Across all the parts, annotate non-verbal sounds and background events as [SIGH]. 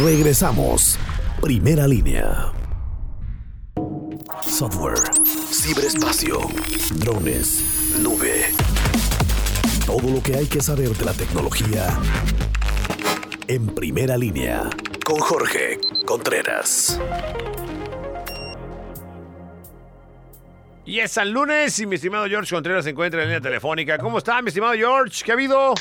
Regresamos. Primera línea. Software, ciberespacio, drones, nube. Todo lo que hay que saber de la tecnología en primera línea con Jorge Contreras. Y es San Lunes y mi estimado George Contreras se encuentra en línea telefónica. ¿Cómo está, mi estimado George? ¿Qué ha habido?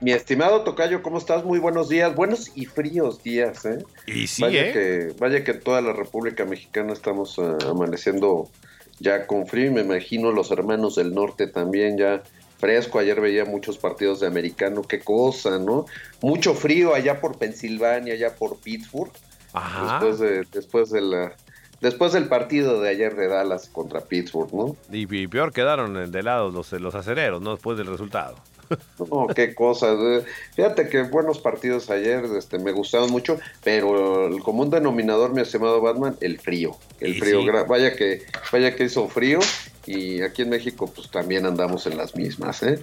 Mi estimado Tocayo, ¿cómo estás? Muy buenos días, buenos y fríos días, ¿eh? Y sí, vaya ¿eh? Que, vaya que en toda la República Mexicana estamos ah, amaneciendo ya con frío y me imagino los hermanos del norte también ya fresco. Ayer veía muchos partidos de americano, qué cosa, ¿no? Mucho frío allá por Pensilvania, allá por Pittsburgh. Ajá. Después, de, después, de la, después del partido de ayer de Dallas contra Pittsburgh, ¿no? Y, y peor quedaron de lado los, los acereros, ¿no? Después del resultado. [LAUGHS] No, qué cosas. Fíjate que buenos partidos ayer, este, me gustaron mucho, pero el común denominador, mi estimado Batman, el frío. El frío, sí. vaya que, vaya que hizo frío y aquí en México pues también andamos en las mismas, ¿eh?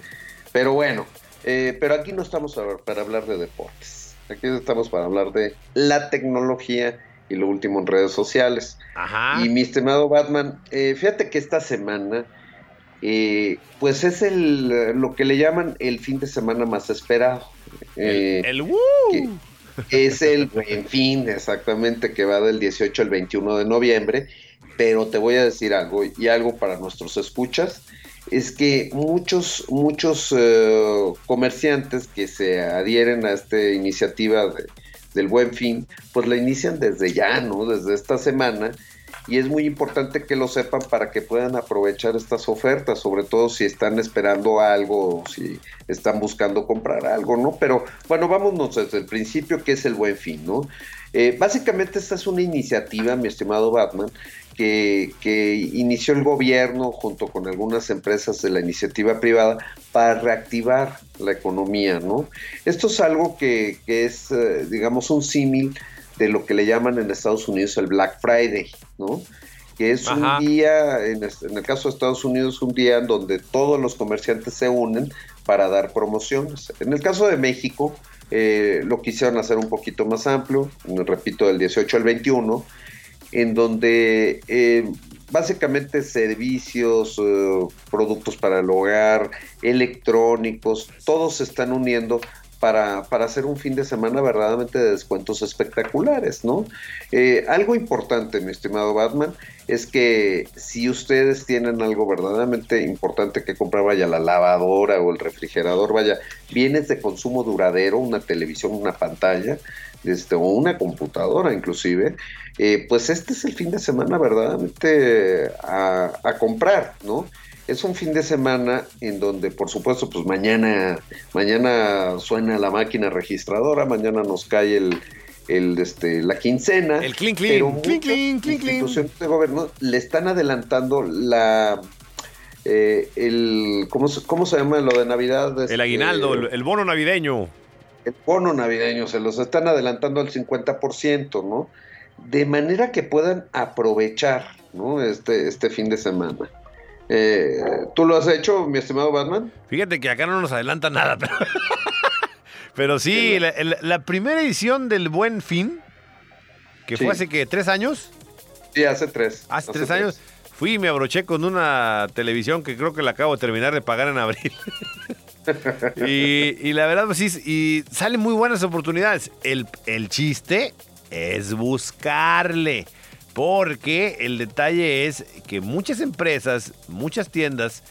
Pero bueno, eh, pero aquí no estamos para hablar de deportes. Aquí estamos para hablar de la tecnología y lo último en redes sociales. Ajá. Y mi estimado Batman, eh, fíjate que esta semana, eh, pues es el lo que le llaman el fin de semana más esperado. Eh, el, el ¡Woo! que es el buen fin, exactamente, que va del 18 al 21 de noviembre. Pero te voy a decir algo, y algo para nuestros escuchas, es que muchos, muchos eh, comerciantes que se adhieren a esta iniciativa de- del buen fin, pues la inician desde ya, ¿no? Desde esta semana. Y es muy importante que lo sepan para que puedan aprovechar estas ofertas, sobre todo si están esperando algo si están buscando comprar algo, ¿no? Pero bueno, vámonos desde el principio, que es el buen fin, ¿no? Eh, básicamente esta es una iniciativa, mi estimado Batman, que, inició el gobierno junto con algunas empresas de la iniciativa privada para reactivar la economía, ¿no? Esto es algo que, que es, eh, digamos, un símil de lo que le llaman en Estados Unidos el Black Friday, ¿no? Que es Ajá. un día, en el caso de Estados Unidos, un día en donde todos los comerciantes se unen para dar promociones. En el caso de México, eh, lo quisieron hacer un poquito más amplio, repito, del 18 al 21, en donde eh, básicamente servicios, eh, productos para el hogar, electrónicos, todos se están uniendo para, para hacer un fin de semana verdaderamente de descuentos espectaculares, ¿no? Eh, algo importante, mi estimado Batman, es que si ustedes tienen algo verdaderamente importante que comprar, vaya la lavadora o el refrigerador, vaya, bienes de consumo duradero, una televisión, una pantalla, este, o una computadora inclusive, eh, pues este es el fin de semana verdaderamente a, a comprar, ¿no? Es un fin de semana en donde, por supuesto, pues mañana, mañana suena la máquina registradora, mañana nos cae el, el, este, la quincena. El clink, clink, pero clink, clink, clink, instituciones de gobierno le están adelantando la eh, el ¿cómo, se- cómo se llama lo de Navidad? El Este, aguinaldo, el, el bono navideño. el bono navideño, se los están adelantando al 50%, ¿no? De manera que puedan aprovechar, ¿no? Este, este fin de semana. Eh, ¿Tú lo has hecho, mi estimado Batman? Fíjate que acá no nos adelanta nada, [LAUGHS] pero, pero sí, la, la- la primera edición del Buen Fin, que Sí. fue hace que tres años, Sí, hace tres. hace tres años, fui y me abroché con una televisión que creo que la acabo de terminar de pagar en abril. [LAUGHS] y, y la verdad, pues sí, y salen muy buenas oportunidades. El, el chiste es buscarle. Porque el detalle es que muchas empresas, muchas tiendas,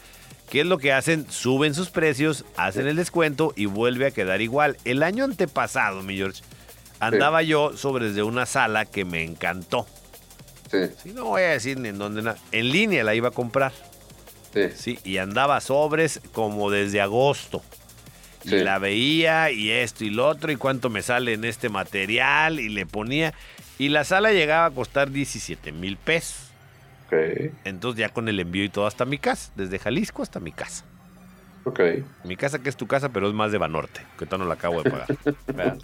¿qué es lo que hacen? Suben sus precios, hacen el descuento y vuelve a quedar igual. El año antepasado, mi George, andaba yo sobre de una sala que me encantó. Sí, Sí, no voy a decir ni en dónde, en línea la iba a comprar. sí. Sí, y andaba sobres como desde agosto. Y la veía y esto y lo otro y cuánto me sale en este material y le ponía. Y la sala llegaba a costar 17 mil pesos. Ok, Entonces ya con el envío y todo hasta mi casa, desde Jalisco hasta mi casa. ok. Mi casa que es tu casa, pero es más de Banorte, que todavía no la acabo de pagar. [LAUGHS]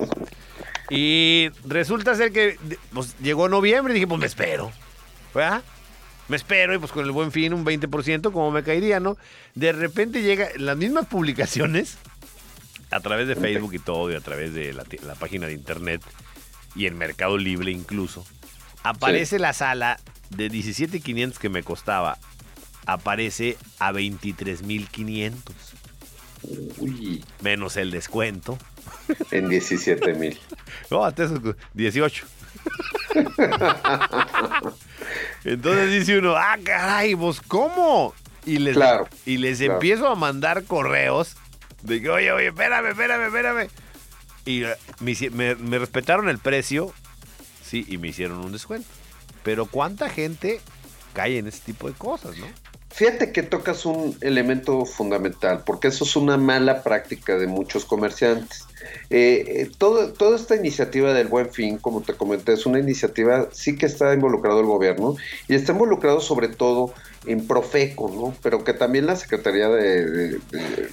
y resulta ser que pues, llegó noviembre y dije, pues me espero. ¿verdad? Me espero y pues con el buen fin un 20%, como me caería, ¿no? De repente llega las mismas publicaciones a través de Facebook y todo y a través de la, la página de internet. Y en Mercado Libre incluso, aparece la sala de 17,500 que me costaba, aparece a 23,500. Uy, Menos el descuento. en 17 mil. [LAUGHS] No, hasta eso, 18. [LAUGHS] Entonces dice uno, ah, caray, pues ¿cómo? Y les, Claro, y les claro. empiezo a mandar correos de que, oye, oye, espérame, espérame, espérame. Y eh, me, me- me respetaron el precio, sí, y me hicieron un descuento. Pero ¿cuánta gente cae en ese tipo de cosas, no? Fíjate que tocas un elemento fundamental, porque eso es una mala práctica de muchos comerciantes. Eh, eh, todo- toda esta iniciativa del Buen Fin, como te comenté, es una iniciativa, sí que está involucrado el gobierno y está involucrado sobre todo en Profeco, ¿no? Pero que también la Secretaría de, de- de-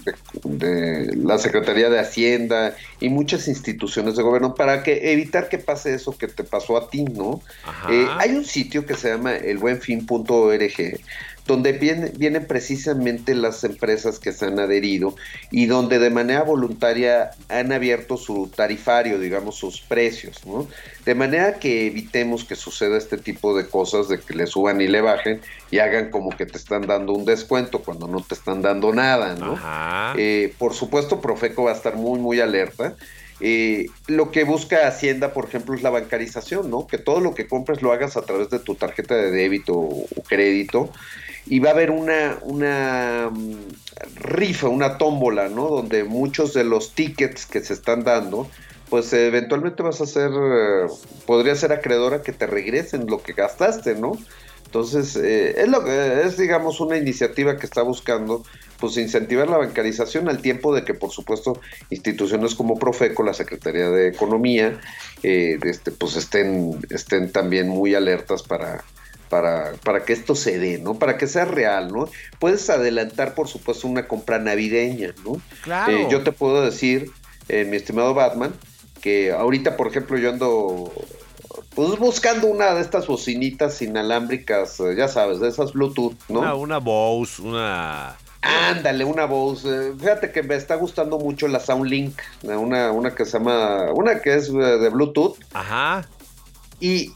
de- de- la Secretaría de Hacienda y muchas instituciones de gobierno para que evitar que pase eso que te pasó a ti, ¿no? Eh, hay un sitio que se llama elbuenfin.org donde viene- vienen precisamente las empresas que se han adherido y donde de manera voluntaria han abierto su tarifario, digamos, sus precios, ¿no? De manera que evitemos que suceda este tipo de cosas, de que le suban y le bajen y hagan como que te están dando un descuento cuando no te están dando nada, ¿no? Ajá. Eh, por supuesto, Profeco va a estar muy, muy alerta. Eh, lo que busca Hacienda, por ejemplo, es la bancarización, ¿no? Que todo lo que compres lo hagas a través de tu tarjeta de débito o crédito. Y va a haber una, una mm, rifa, una tómbola, ¿no? Donde muchos de los tickets que se están dando, pues eventualmente vas a ser, eh, podría ser acreedora que te regresen lo que gastaste, ¿no? Entonces, eh, es, lo que, es, digamos, una iniciativa que está buscando pues incentivar la bancarización al tiempo de que, por supuesto, instituciones como Profeco, la Secretaría de Economía, eh, este, pues estén, estén también muy alertas para, para, para que esto se dé, ¿no? Para que sea real, ¿no? Puedes adelantar, por supuesto, una compra navideña, ¿no? claro. Eh, yo te puedo decir, eh, mi estimado Batman, que ahorita, por ejemplo, yo ando pues buscando una de estas bocinitas inalámbricas, eh, ya sabes, de esas Bluetooth, ¿no? Una, una Bose, una... Ándale, una voz. eh, fíjate que me está gustando mucho la SoundLink, eh, una, una que se llama, una que es de Bluetooth. Ajá. Y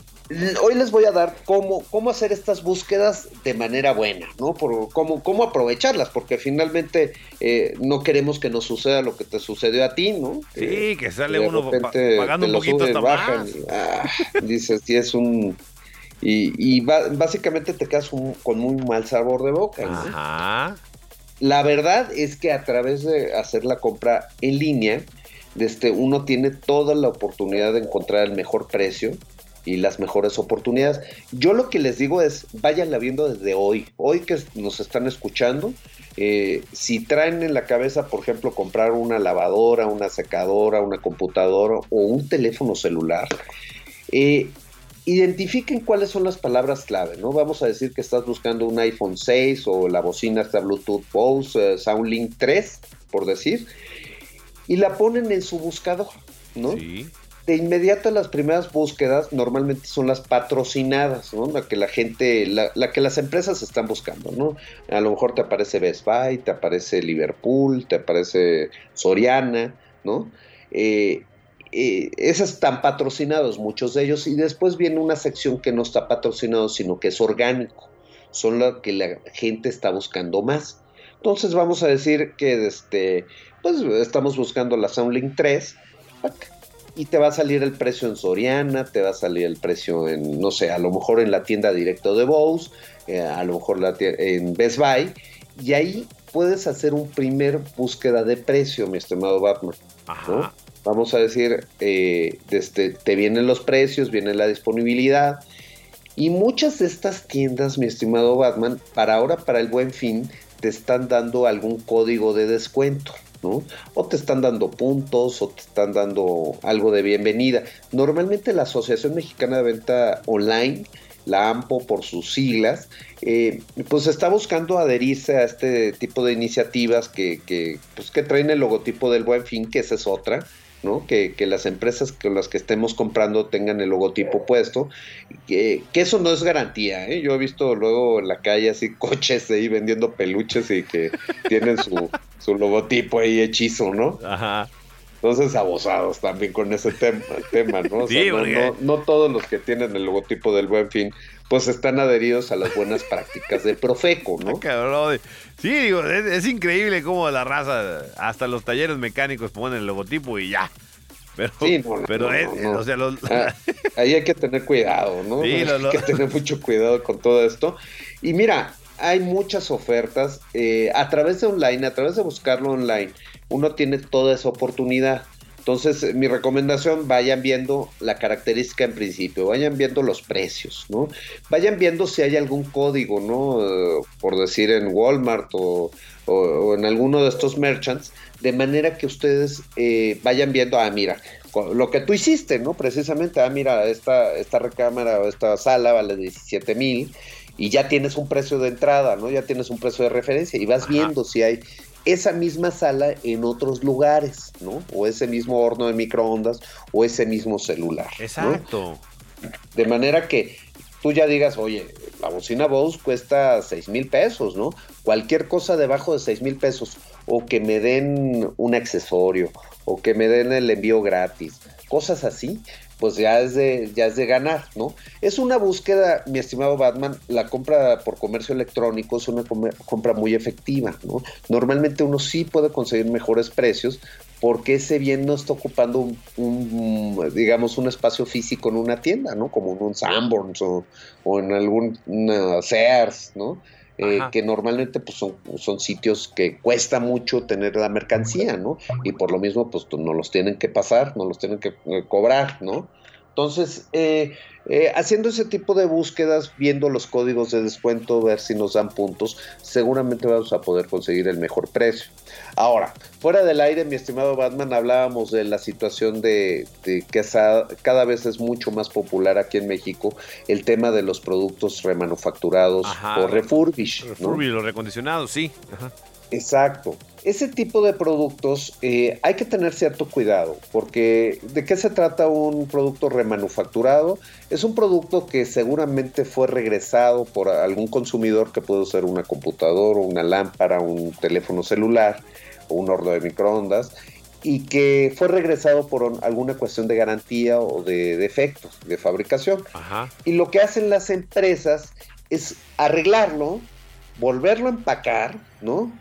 hoy les voy a dar cómo, cómo hacer estas búsquedas de manera buena, ¿no? Por cómo, cómo aprovecharlas, porque finalmente eh, no queremos que nos suceda lo que te sucedió a ti, ¿no? Sí, que sale de uno pa- pagando te un poquito suben, hasta bajan, más. y, ah, dices, sí es un... Y, y básicamente te quedas un- con muy mal sabor de boca, ¿no? Ajá. La verdad es que a través de hacer la compra en línea, este, uno tiene toda la oportunidad de encontrar el mejor precio y las mejores oportunidades. Yo lo que les digo es, váyanla viendo desde hoy. Hoy que nos están escuchando, eh, si traen en la cabeza, por ejemplo, comprar una lavadora, una secadora, una computadora o un teléfono celular, eh, identifiquen cuáles son las palabras clave, ¿no? Vamos a decir que estás buscando un iPhone 6 o la bocina esta Bluetooth Bose eh, SoundLink 3, por decir, y la ponen en su buscador, ¿no? Sí. De inmediato las primeras búsquedas normalmente son las patrocinadas, ¿no? La que la gente, la, la que las empresas están buscando, ¿no? A lo mejor te aparece Best Buy, te aparece Liverpool, te aparece Soriana, ¿no? Eh, eh, esas están patrocinados, muchos de ellos, y después viene una sección que no está patrocinado, sino que es orgánico. Son lo que la gente está buscando más. Entonces vamos a decir que este, pues estamos buscando la SoundLink 3 y te va a salir el precio en Soriana, te va a salir el precio en, no sé, a lo mejor en la tienda directo de Bose, eh, a lo mejor la en Best Buy, y ahí puedes hacer un primer búsqueda de precio, mi estimado Batman. Ajá. ¿no? Vamos a decir, eh, desde, te vienen los precios, viene la disponibilidad. Y muchas de estas tiendas, mi estimado Batman, para ahora, para el buen fin, te están dando algún código de descuento, ¿no? O te están dando puntos, o te están dando algo de bienvenida. Normalmente la Asociación Mexicana de Venta Online, la AMPO por sus siglas, eh, pues está buscando adherirse a este tipo de iniciativas que, que, pues, que traen el logotipo del buen fin, que esa es otra, ¿no? Que, que las empresas con las que estemos comprando tengan el logotipo puesto, que, que eso no es garantía, ¿eh? Yo he visto luego en la calle así [LAUGHS] coches ahí vendiendo peluches y que tienen su, su logotipo ahí hechizo, ¿no? Ajá. Entonces, abusados también con ese tema, tema ¿no? no, todos los que tienen el logotipo del Buen Fin, pues están adheridos a las buenas prácticas del Profeco, ¿no? [LAUGHS] Sí, digo, es, increíble cómo la raza, hasta los talleres mecánicos ponen el logotipo y ya. Pero, sí, pero o sea, ah, ahí hay que tener cuidado, ¿no? hay que tener mucho cuidado con todo esto. Y mira, hay muchas ofertas eh, a través de online, a través de buscarlo online, uno tiene toda esa oportunidad. Entonces, mi recomendación, vayan viendo la característica en principio, vayan viendo los precios, ¿no? Vayan viendo si hay algún código, ¿no? Eh, por decir en Walmart o, en alguno de estos merchants, de manera que ustedes eh, vayan viendo, ah, mira, lo que tú hiciste, ¿no? Precisamente, ah, mira, esta, esta recámara o esta sala vale 17 mil y ya tienes un precio de entrada, ¿no? Ya tienes un precio de referencia y vas viendo si hay esa misma sala en otros lugares, ¿no? O ese mismo horno de microondas o ese mismo celular. Exacto. De manera que tú ya digas, oye, la bocina Bose cuesta 6 mil pesos, ¿no? Cualquier cosa debajo de 6 mil pesos, o que me den un accesorio, o que me den el envío gratis, cosas así, pues ya es de, ya es de ganar, ¿no? Es una búsqueda, mi estimado Batman, la compra por comercio electrónico es una compra muy efectiva, ¿no? Normalmente uno sí puede conseguir mejores precios porque ese bien no está ocupando un, digamos, un espacio físico en una tienda, ¿no? Como en un Sanborns o, o en algún Sears, ¿no? Eh, que normalmente pues son, son sitios que cuesta mucho tener la mercancía, ¿no? Y por lo mismo pues no los tienen que pasar, no los tienen que eh, cobrar, ¿no? Entonces, eh, haciendo ese tipo de búsquedas, viendo los códigos de descuento, ver si nos dan puntos, seguramente vamos a poder conseguir el mejor precio. Ahora, fuera del aire, mi estimado Batman, hablábamos de la situación de, que cada vez es mucho más popular aquí en México el tema de los productos remanufacturados o refurbish. Refurbish, los recondicionados, sí. Exacto. Ese tipo de productos eh, hay que tener cierto cuidado, porque ¿de qué se trata un producto remanufacturado? Es un producto que seguramente fue regresado por algún consumidor que puede ser una computadora, una lámpara, un teléfono celular o un horno de microondas, y que fue regresado por alguna cuestión de garantía o de defectos de fabricación. Y lo que hacen las empresas es arreglarlo, volverlo a empacar, ¿no?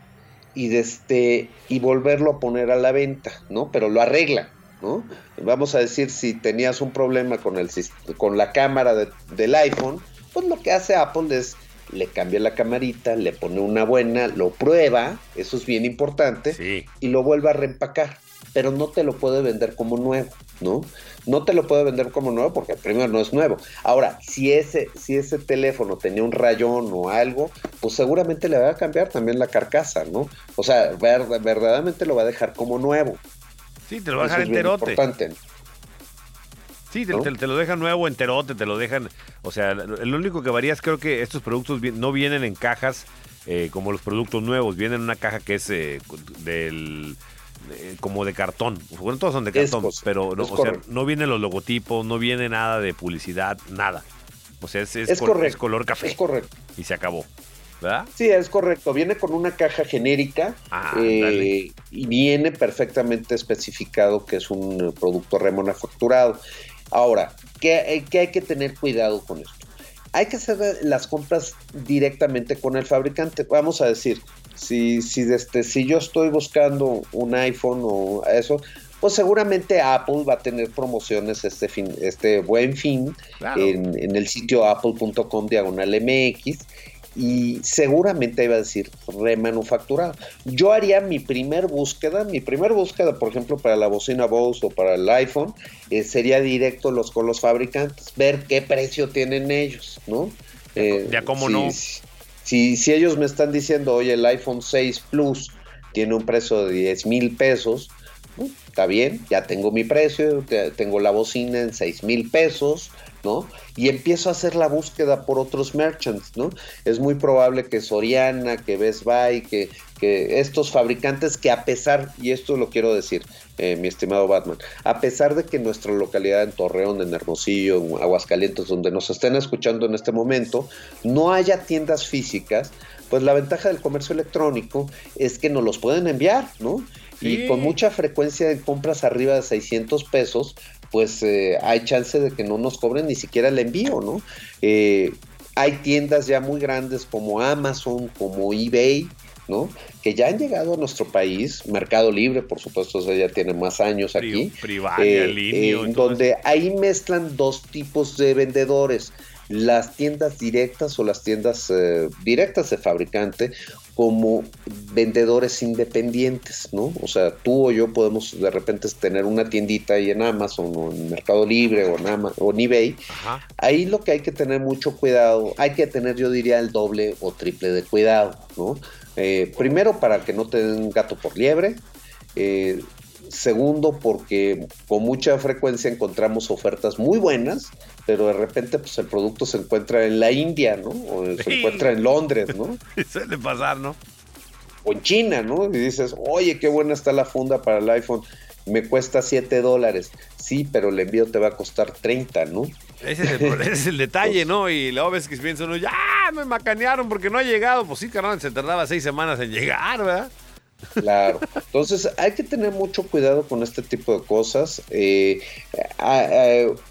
Y, este, y volverlo a poner a la venta, ¿no? Pero lo arregla, ¿no? Vamos a decir, si tenías un problema con, el, con la cámara del iPhone, pues lo que hace Apple es le cambia la camarita, le pone una buena, lo prueba, eso es bien importante, y lo vuelve a reempacar pero no te lo puede vender como nuevo, ¿no? No te lo puede vender como nuevo porque primero no es nuevo. Ahora, si ese, si ese teléfono tenía un rayón o algo, pues seguramente le va a cambiar también la carcasa, ¿no? O sea, verdaderamente lo va a dejar como nuevo. Sí, te lo va a dejar enterote. Importante. Sí, te, lo dejan nuevo, enterote, te lo dejan. O sea, lo único que varía es creo que estos productos no vienen en cajas eh, como los productos nuevos, vienen en una caja que es eh, del como de cartón. Bueno, todos son de cartón, pero no, o sea, no vienen los logotipos, no viene nada de publicidad, nada. O sea, es, es, color café. Es correcto. Y se acabó. ¿verdad? Sí, es correcto. Viene con una caja genérica ah, eh, y viene perfectamente especificado que es un producto remanufacturado. Ahora, ¿qué, ¿qué hay que tener cuidado con esto? Hay que hacer las compras directamente con el fabricante. Vamos a decir, si, si, este, si yo estoy buscando un iPhone o eso, pues seguramente Apple va a tener promociones este fin, este buen fin en, en, el sitio apple.com diagonal MX y seguramente iba a decir remanufacturado. Yo haría mi primer búsqueda, mi primer búsqueda, por ejemplo, para la bocina Bose o para el iPhone, eh, sería directo los, con los fabricantes, ver qué precio tienen ellos, ¿no? ya eh, cómo no. Si, si ellos me están diciendo, oye, el iPhone 6 Plus tiene un precio de 10 mil pesos, está bien, ya tengo mi precio, tengo la bocina en 6 mil pesos, ¿no? Y empiezo a hacer la búsqueda por otros merchants, ¿no? Es muy probable que Soriana, que Best Buy, que, que estos fabricantes que a pesar, y esto lo quiero decir, eh, mi estimado Batman, a pesar de que nuestra localidad en Torreón, en Hermosillo, en Aguascalientes, donde nos estén escuchando en este momento, no haya tiendas físicas, pues la ventaja del comercio electrónico es que nos los pueden enviar, ¿no? Y con mucha frecuencia de compras arriba de 600 pesos, pues eh, hay chance de que no nos cobren ni siquiera el envío, ¿no? Eh, hay tiendas ya muy grandes como Amazon, como eBay, ¿no? Que ya han llegado a nuestro país, Mercado Libre, por supuesto, ya tiene más años aquí. Privada, eh, donde ahí mezclan dos tipos de vendedores las tiendas directas o las tiendas eh, directas de fabricante como vendedores independientes, ¿no? O sea, tú o yo podemos de repente tener una tiendita ahí en Amazon o en Mercado Libre o en, o eBay. Ahí lo que hay que tener mucho cuidado, hay que tener yo diría el doble o triple de cuidado, ¿no? Eh, primero para que no te den gato por liebre. Eh, segundo porque con mucha frecuencia encontramos ofertas muy buenas pero de repente pues el producto se encuentra en la India, ¿no? O se encuentra en Londres, ¿no? [LAUGHS] Suele pasar, ¿no? O en China, ¿no? Y dices, oye, qué buena está la funda para el iPhone, me cuesta 7 dólares. Sí, pero el envío te va a costar 30, ¿no? Ese es el, detalle, ¿no? Y luego ves que piensa uno, ya, me macanearon porque no ha llegado. Pues sí, carnal, se tardaba seis semanas en llegar, ¿verdad? Claro, entonces hay que tener mucho cuidado con este tipo de cosas. Eh,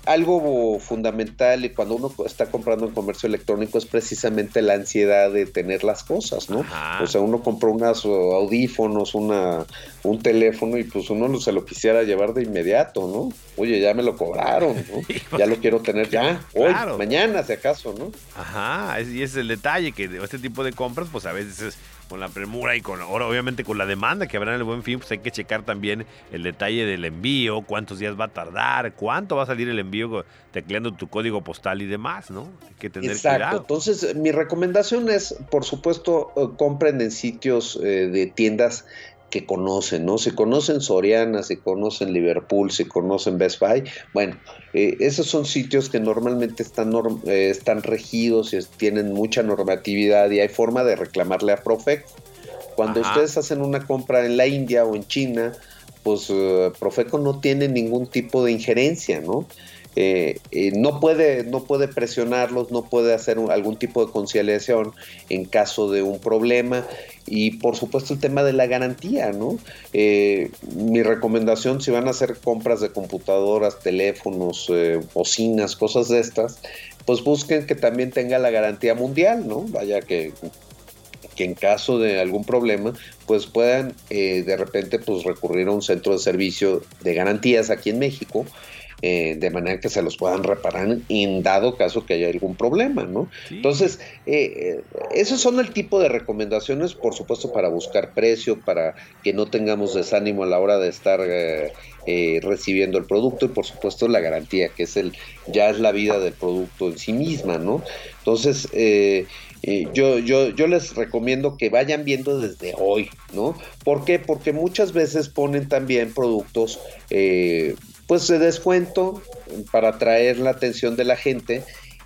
algo fundamental y cuando uno está comprando en comercio electrónico es precisamente la ansiedad de tener las cosas, ¿no? O sea, uno compra unos audífonos, una, un teléfono y pues uno se lo quisiera llevar de inmediato, ¿no? Oye, ya me lo cobraron, ¿no? [LAUGHS] Ya lo quiero tener ya, hoy, mañana, si acaso, ¿no? Ajá, y ese es el detalle, que este tipo de compras, pues a veces es con la premura y con ahora obviamente con la demanda que habrá en el buen fin, pues hay que checar también el detalle del envío, cuántos días va a tardar, cuánto va a salir el envío tecleando tu código postal y demás, ¿no? Hay que tener Exacto. Entonces, mi recomendación es, por supuesto, eh, compren en sitios eh, de tiendas que conocen, ¿no? Si conocen Soriana, si conocen Liverpool, si conocen Best Buy, bueno, eh, esos son sitios que normalmente están, eh, están regidos y tienen mucha normatividad y hay forma de reclamarle a Profeco. Cuando ustedes hacen una compra en la India o en China, pues uh, Profeco no tiene ningún tipo de injerencia, ¿no? Eh, no, puede, no puede presionarlos, no puede hacer algún tipo de conciliación en caso de un problema y por supuesto el tema de la garantía, ¿no? Eh, mi recomendación si van a hacer compras de computadoras, teléfonos, eh, bocinas, cosas de estas, pues busquen que también tenga la garantía mundial, ¿no? Vaya que que en caso de algún problema, pues puedan de repente pues recurrir a un centro de servicio de garantías aquí en México eh, de manera que se los puedan reparar en dado caso que haya algún problema, ¿no? Entonces, eh, eh, esos son el tipo de recomendaciones, por supuesto, para buscar precio, para que no tengamos desánimo a la hora de estar recibiendo el producto y, por supuesto, la garantía, que es el ya es la vida del producto en sí misma, ¿no? Entonces, yo, yo, yo les recomiendo que vayan viendo desde hoy, ¿no? ¿Por qué? Porque muchas veces ponen también productos pues de descuento para atraer la atención de la gente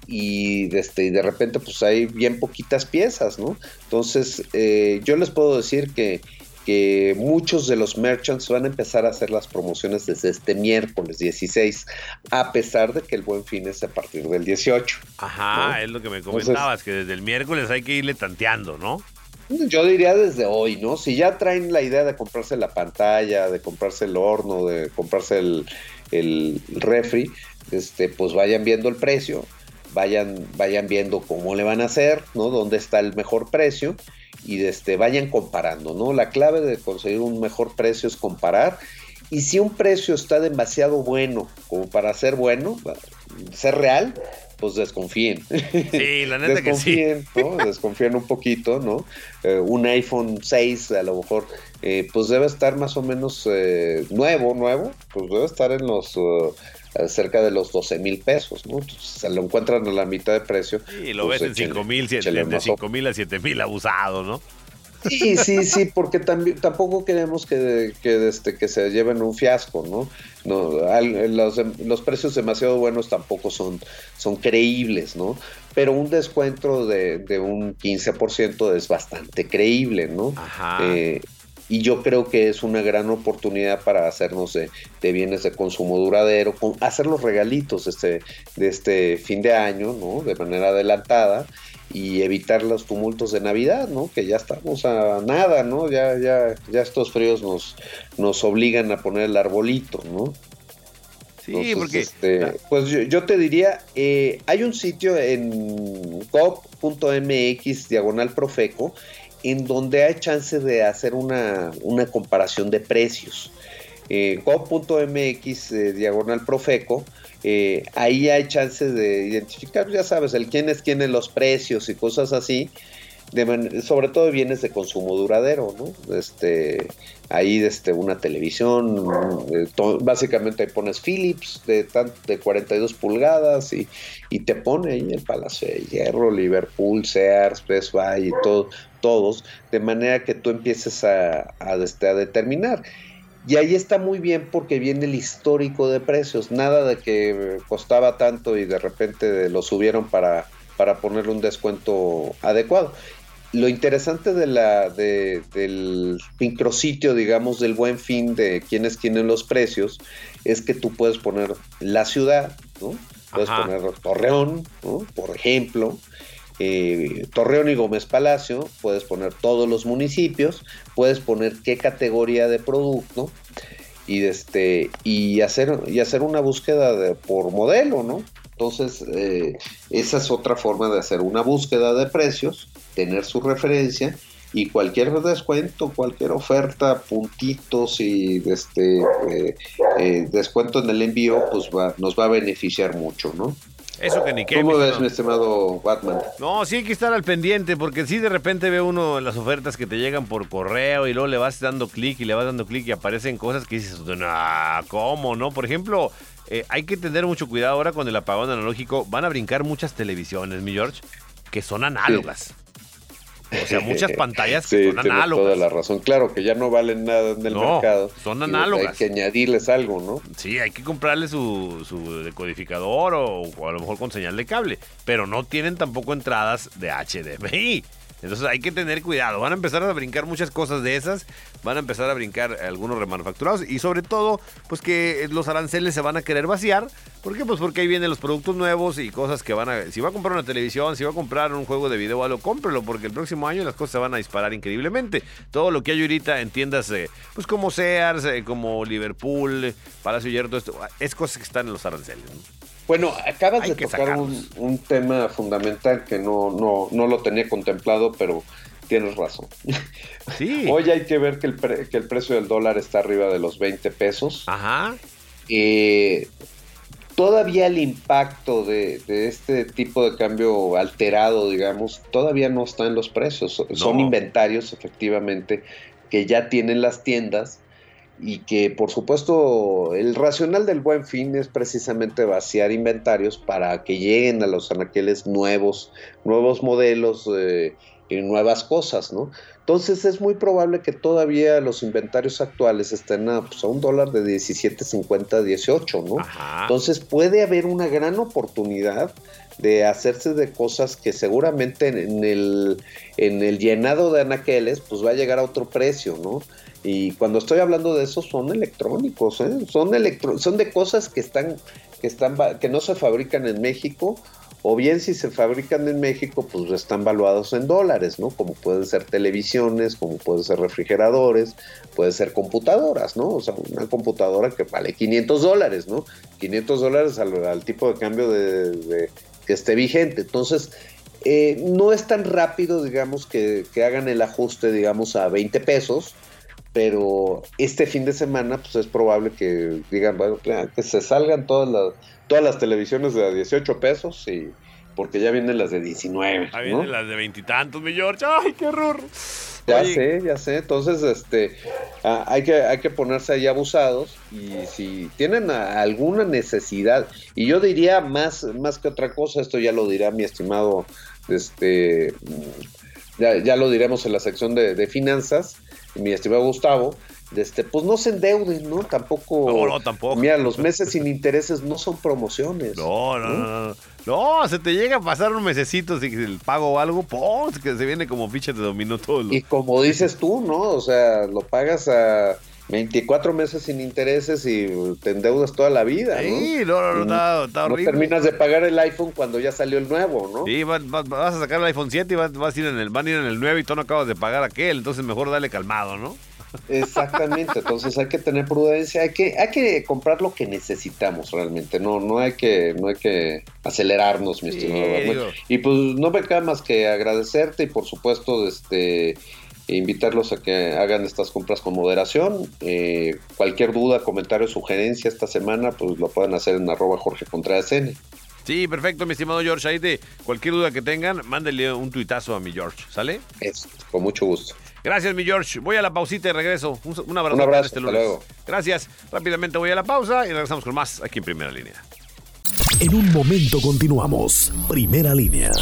y de, este, de repente pues hay bien poquitas piezas, ¿no? Entonces eh, yo les puedo decir que, que muchos de los merchants van a empezar a hacer las promociones desde este miércoles 16, a pesar de que el buen fin es a partir del 18. Ajá, es lo que me comentabas, que desde el miércoles hay que irle tanteando, ¿no? Yo diría desde hoy, ¿no? Si ya traen la idea de comprarse la pantalla, de comprarse el horno, de comprarse el, el refri, este, pues vayan viendo el precio, vayan, vayan viendo cómo le van a hacer, ¿no? Dónde está el mejor precio y este, vayan comparando, ¿no? La clave de conseguir un mejor precio es comparar. Y si un precio está demasiado bueno como para ser bueno, ser real, pues desconfíen. Sí, la neta desconfíen, que sí. ¿no? Desconfíen un poquito, ¿no? Eh, un iPhone 6 a lo mejor, eh, pues debe estar más o menos eh, nuevo, nuevo, pues debe estar en los... cerca de los 12 mil pesos, ¿no? se lo encuentran a la mitad de precio. Y lo pues ves en 5 mil, de 5 mil a 7 mil abusado, ¿no? Sí, sí, sí, porque también, tampoco queremos que, que, este, que se lleven un fiasco, ¿no? no los, los, precios demasiado buenos tampoco son, son creíbles, ¿no? Pero un descuento de, de un 15% es bastante creíble, ¿no? Ajá. Eh, y yo creo que es una gran oportunidad para hacernos de, de bienes de consumo duradero, con, hacer los regalitos este, de este fin de año, ¿no? De manera adelantada y evitar los tumultos de Navidad, ¿no? Que ya estamos a nada, ¿no? Ya, ya, ya estos fríos nos, nos obligan a poner el arbolito, ¿no? Sí, porque... Este, pues yo, te diría, eh, hay un sitio en gov.mx, diagonal profeco, en donde hay chance de hacer una, una comparación de precios. Eh, gov.mx, eh, diagonal profeco, eh, ahí hay chances de identificar, ya sabes, el quién es quién en los precios y cosas así, sobre todo bienes de consumo duradero, ¿no? Este, ahí este, una televisión, eh, básicamente ahí pones Philips de, de 42 pulgadas y, te pone ahí el Palacio de Hierro, Liverpool, Sears, Best Buy y todo, todos, de manera que tú empieces a, este, a determinar. Y ahí está muy bien porque viene el histórico de precios, nada de que costaba tanto y de repente lo subieron para, para ponerle un descuento adecuado. Lo interesante de la, de, del micrositio, digamos, del buen fin de quienes tienen los precios, es que tú puedes poner la ciudad, ¿no? Puedes poner Torreón, ¿no? Por ejemplo, eh, Torreón y Gómez Palacio, puedes poner todos los municipios, puedes poner qué categoría de producto y, este, y, hacer, y hacer una búsqueda de, por modelo, ¿no? Entonces, eh, esa es otra forma de hacer una búsqueda de precios, tener su referencia y cualquier descuento, cualquier oferta, puntitos y este eh, descuento en el envío, pues va, nos va a beneficiar mucho, ¿no? Eso que ni qué. ¿Cómo ves, mi estimado Batman? No, sí hay que estar al pendiente, porque si de repente ve uno las ofertas que te llegan por correo y luego le vas dando clic y le vas dando clic y aparecen cosas que dices, ¿cómo no? Por ejemplo, eh, hay que tener mucho cuidado ahora con el apagón analógico. Van a brincar muchas televisiones, mi George, que son análogas. O sea, muchas pantallas que son análogas. toda la razón. Claro que ya no valen nada en el mercado. Son análogas. Hay que añadirles algo, ¿no? Sí, hay que comprarle su, su decodificador o, o, a lo mejor con señal de cable. Pero no tienen tampoco entradas de HDMI. Entonces hay que tener cuidado. Van a empezar a brincar muchas cosas de esas. Van a empezar a brincar algunos remanufacturados. Y sobre todo, pues que los aranceles se van a querer vaciar. ¿Por qué? Pues porque ahí vienen los productos nuevos y cosas que van a... Si va a comprar una televisión, si va a comprar un juego de video o algo, cómprelo. Porque el próximo año las cosas se van a disparar increíblemente. Todo lo que hay ahorita en tiendas, eh, pues como Sears, eh, como Liverpool, Palacio Hierro, todo esto, es cosas que están en los aranceles. Bueno, acabas de tocar un, tema fundamental que no, no, no lo tenía contemplado, pero tienes razón. [LAUGHS] Sí. Hoy hay que ver que el, que el precio del dólar está arriba de los 20 pesos. Ajá. Eh, todavía el impacto de, este tipo de cambio alterado, digamos, todavía no está en los precios. Son inventarios, efectivamente, que ya tienen las tiendas y que por supuesto el racional del buen fin es precisamente vaciar inventarios para que lleguen a los anaqueles nuevos, nuevos modelos eh, y nuevas cosas, ¿no? Entonces es muy probable que todavía los inventarios actuales estén a, pues, a un dólar de 17.50, 18, ¿no? Entonces puede haber una gran oportunidad de hacerse de cosas que seguramente en el, en el llenado de anaqueles pues va a llegar a otro precio, ¿no? Y cuando estoy hablando de eso son electrónicos, ¿eh? son electro son de cosas que están que están que no se fabrican en México o bien si se fabrican en México pues están valuados en dólares, ¿no? Como pueden ser televisiones, como pueden ser refrigeradores, pueden ser computadoras, ¿no? O sea, una computadora que vale 500 dólares, ¿no? 500 dólares al, tipo de cambio de, que esté vigente. Entonces, eh, no es tan rápido, digamos, que, que hagan el ajuste, digamos, a 20 pesos, pero este fin de semana pues es probable que digan, bueno, que se salgan todas las, todas las televisiones de 18 pesos y porque ya vienen las de 19. Ya vienen las de veintitantos, mi George. ¡Ay, qué horror! Ya sé, ya sé. Entonces, este, ah, hay, que, hay que ponerse ahí abusados y si tienen alguna necesidad, y yo diría más, más que otra cosa, esto ya lo dirá mi estimado, este, ya, ya lo diremos en la sección de, de finanzas, mi estimado Gustavo, este, pues no se endeuden, ¿no? Tampoco. No, no, tampoco. Mira, los meses sin intereses no son promociones. No, no, no. No, se te llega a pasar un mesecito si el pago o algo, pues que se viene como ficha de dominó todo. Y como dices tú, ¿no? O sea, lo pagas a 24 meses sin intereses y te endeudas toda la vida. Sí, no, no, no, está, horrible. No terminas de pagar el iPhone cuando ya salió el nuevo, ¿no? Sí, vas, a sacar el iPhone 7 y vas, a ir en el, van a ir en el 9 y tú no acabas de pagar aquel, entonces mejor dale calmado, ¿no? Exactamente, entonces hay que tener prudencia, hay que, hay que comprar lo que necesitamos realmente, no, no hay que, no hay que acelerarnos, mi estimado. Y pues no me queda más que agradecerte y por supuesto, este invitarlos a que hagan estas compras con moderación. Eh, cualquier duda, comentario, sugerencia esta semana, pues lo pueden hacer en arroba Jorge Contreras N. Sí, perfecto, mi estimado George. Ahí de cualquier duda que tengan, mándenle un tuitazo a mi George, ¿sale? Es, con mucho gusto. Gracias, mi George. Voy a la pausita y regreso. Un, abrazo. Un abrazo, este luego. Gracias. Rápidamente voy a la pausa y regresamos con más aquí en Primera Línea. En un momento continuamos. Primera Línea.